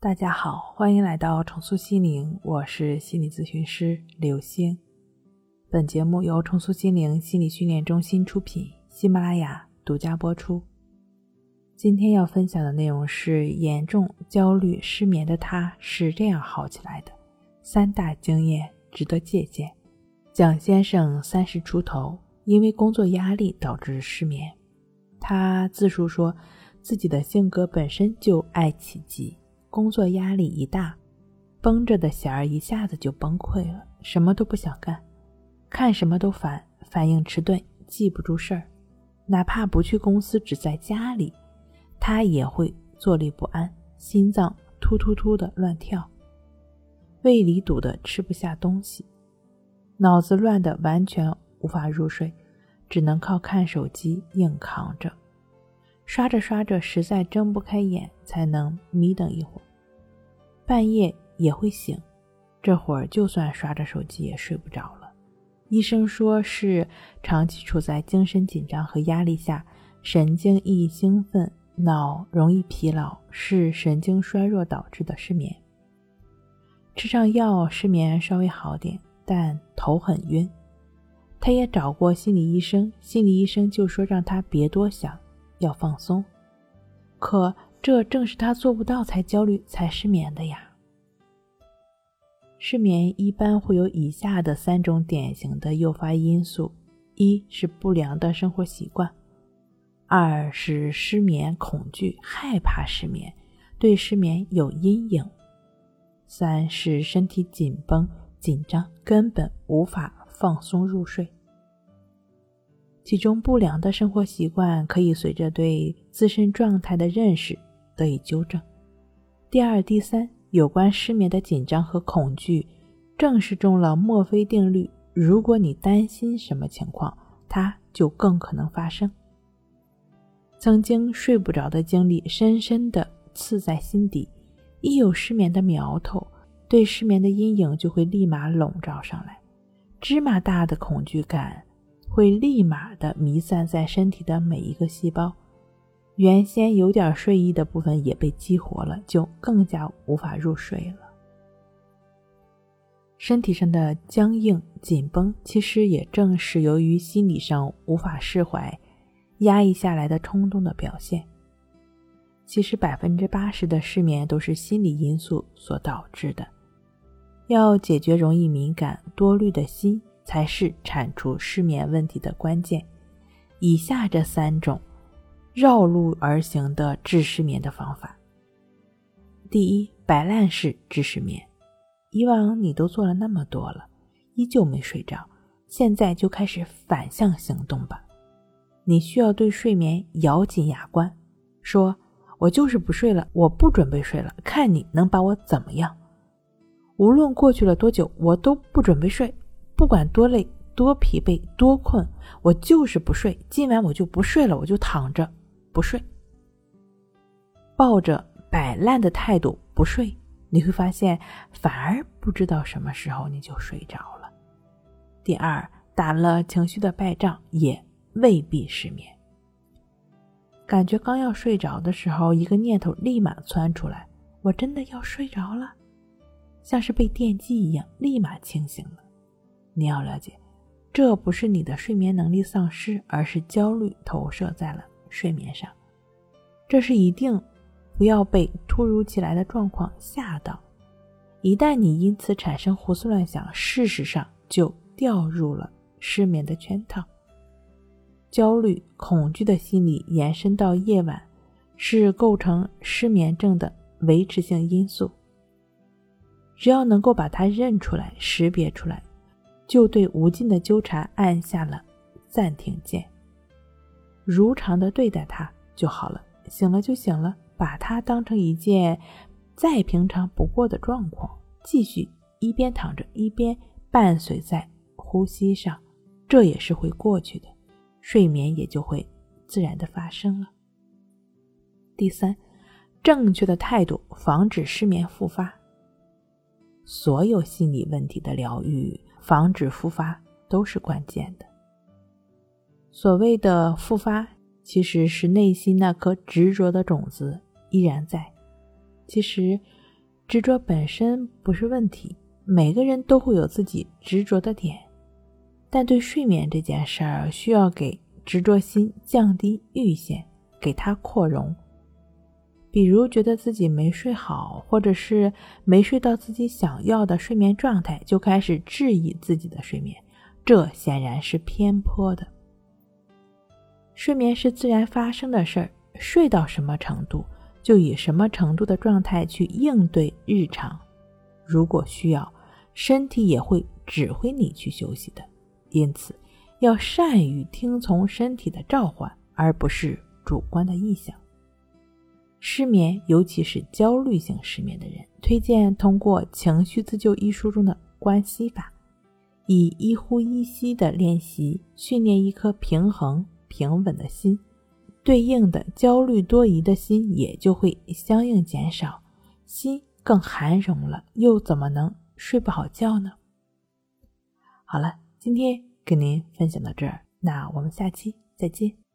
大家好，欢迎来到重塑心灵，我是心理咨询师刘星。本节目由重塑心灵心理训练中心出品，喜马拉雅独家播出。今天要分享的内容是严重焦虑失眠的他是这样好起来的，三大经验值得借鉴。蒋先生三十出头，因为工作压力导致失眠。他自述说，自己的性格本身就爱起急。工作压力一大，绷着的弦儿一下子就崩溃了，什么都不想干，看什么都烦，反应迟钝，记不住事儿。哪怕不去公司，只在家里，他也会坐立不安，心脏突突突的乱跳，胃里堵得吃不下东西，脑子乱得完全无法入睡，只能靠看手机硬扛着。刷着刷着，实在睁不开眼，才能眯瞪一会儿。半夜也会醒，这会儿就算刷着手机也睡不着了。医生说是长期处在精神紧张和压力下，神经易兴奋，脑容易疲劳，是神经衰弱导致的失眠。吃上药，失眠稍微好点，但头很晕。他也找过心理医生，心理医生就说让他别多想。要放松，可这正是他做不到才焦虑、才失眠的呀。失眠一般会有以下的三种典型的诱发因素：一是不良的生活习惯；二是失眠恐惧，害怕失眠，对失眠有阴影；三是身体紧绷、紧张，根本无法放松入睡。其中不良的生活习惯可以随着对自身状态的认识得以纠正。第二、第三，有关失眠的紧张和恐惧，正是中了墨菲定律。如果你担心什么情况，它就更可能发生。曾经睡不着的经历，深深的刺在心底。一有失眠的苗头，对失眠的阴影就会立马笼罩上来，芝麻大的恐惧感。会立马的弥散在身体的每一个细胞，原先有点睡意的部分也被激活了，就更加无法入睡了。身体上的僵硬紧绷，其实也正是由于心理上无法释怀、压抑下来的冲动的表现。其实百分之八十的失眠都是心理因素所导致的。要解决容易敏感多虑的心。才是铲除失眠问题的关键。以下这三种绕路而行的治失眠的方法：第一，摆烂式治失眠。以往你都做了那么多了，依旧没睡着，现在就开始反向行动吧。你需要对睡眠咬紧牙关，说：“我就是不睡了，我不准备睡了，看你能把我怎么样？无论过去了多久，我都不准备睡。”不管多累、多疲惫、多困，我就是不睡。今晚我就不睡了，我就躺着不睡，抱着摆烂的态度不睡，你会发现反而不知道什么时候你就睡着了。第二，打了情绪的败仗也未必失眠。感觉刚要睡着的时候，一个念头立马窜出来，我真的要睡着了，像是被电击一样，立马清醒了。你要了解，这不是你的睡眠能力丧失，而是焦虑投射在了睡眠上。这是一定不要被突如其来的状况吓到。一旦你因此产生胡思乱想，事实上就掉入了失眠的圈套。焦虑、恐惧的心理延伸到夜晚，是构成失眠症的维持性因素。只要能够把它认出来、识别出来。就对无尽的纠缠按下了暂停键，如常的对待它就好了，醒了就醒了，把它当成一件再平常不过的状况，继续一边躺着一边伴随在呼吸上，这也是会过去的，睡眠也就会自然的发生了。第三，正确的态度防止失眠复发。所有心理问题的疗愈。防止复发都是关键的。所谓的复发，其实是内心那颗执着的种子依然在。其实，执着本身不是问题，每个人都会有自己执着的点，但对睡眠这件事儿，需要给执着心降低阈限，给它扩容。比如觉得自己没睡好，或者是没睡到自己想要的睡眠状态，就开始质疑自己的睡眠，这显然是偏颇的。睡眠是自然发生的事儿，睡到什么程度，就以什么程度的状态去应对日常。如果需要，身体也会指挥你去休息的。因此，要善于听从身体的召唤，而不是主观的臆想。失眠，尤其是焦虑性失眠的人，推荐通过《情绪自救》一书中的关系法，以一呼一吸的练习训练一颗平衡平稳的心，对应的焦虑多疑的心也就会相应减少，心更寒容了，又怎么能睡不好觉呢？好了，今天跟您分享到这儿，那我们下期再见。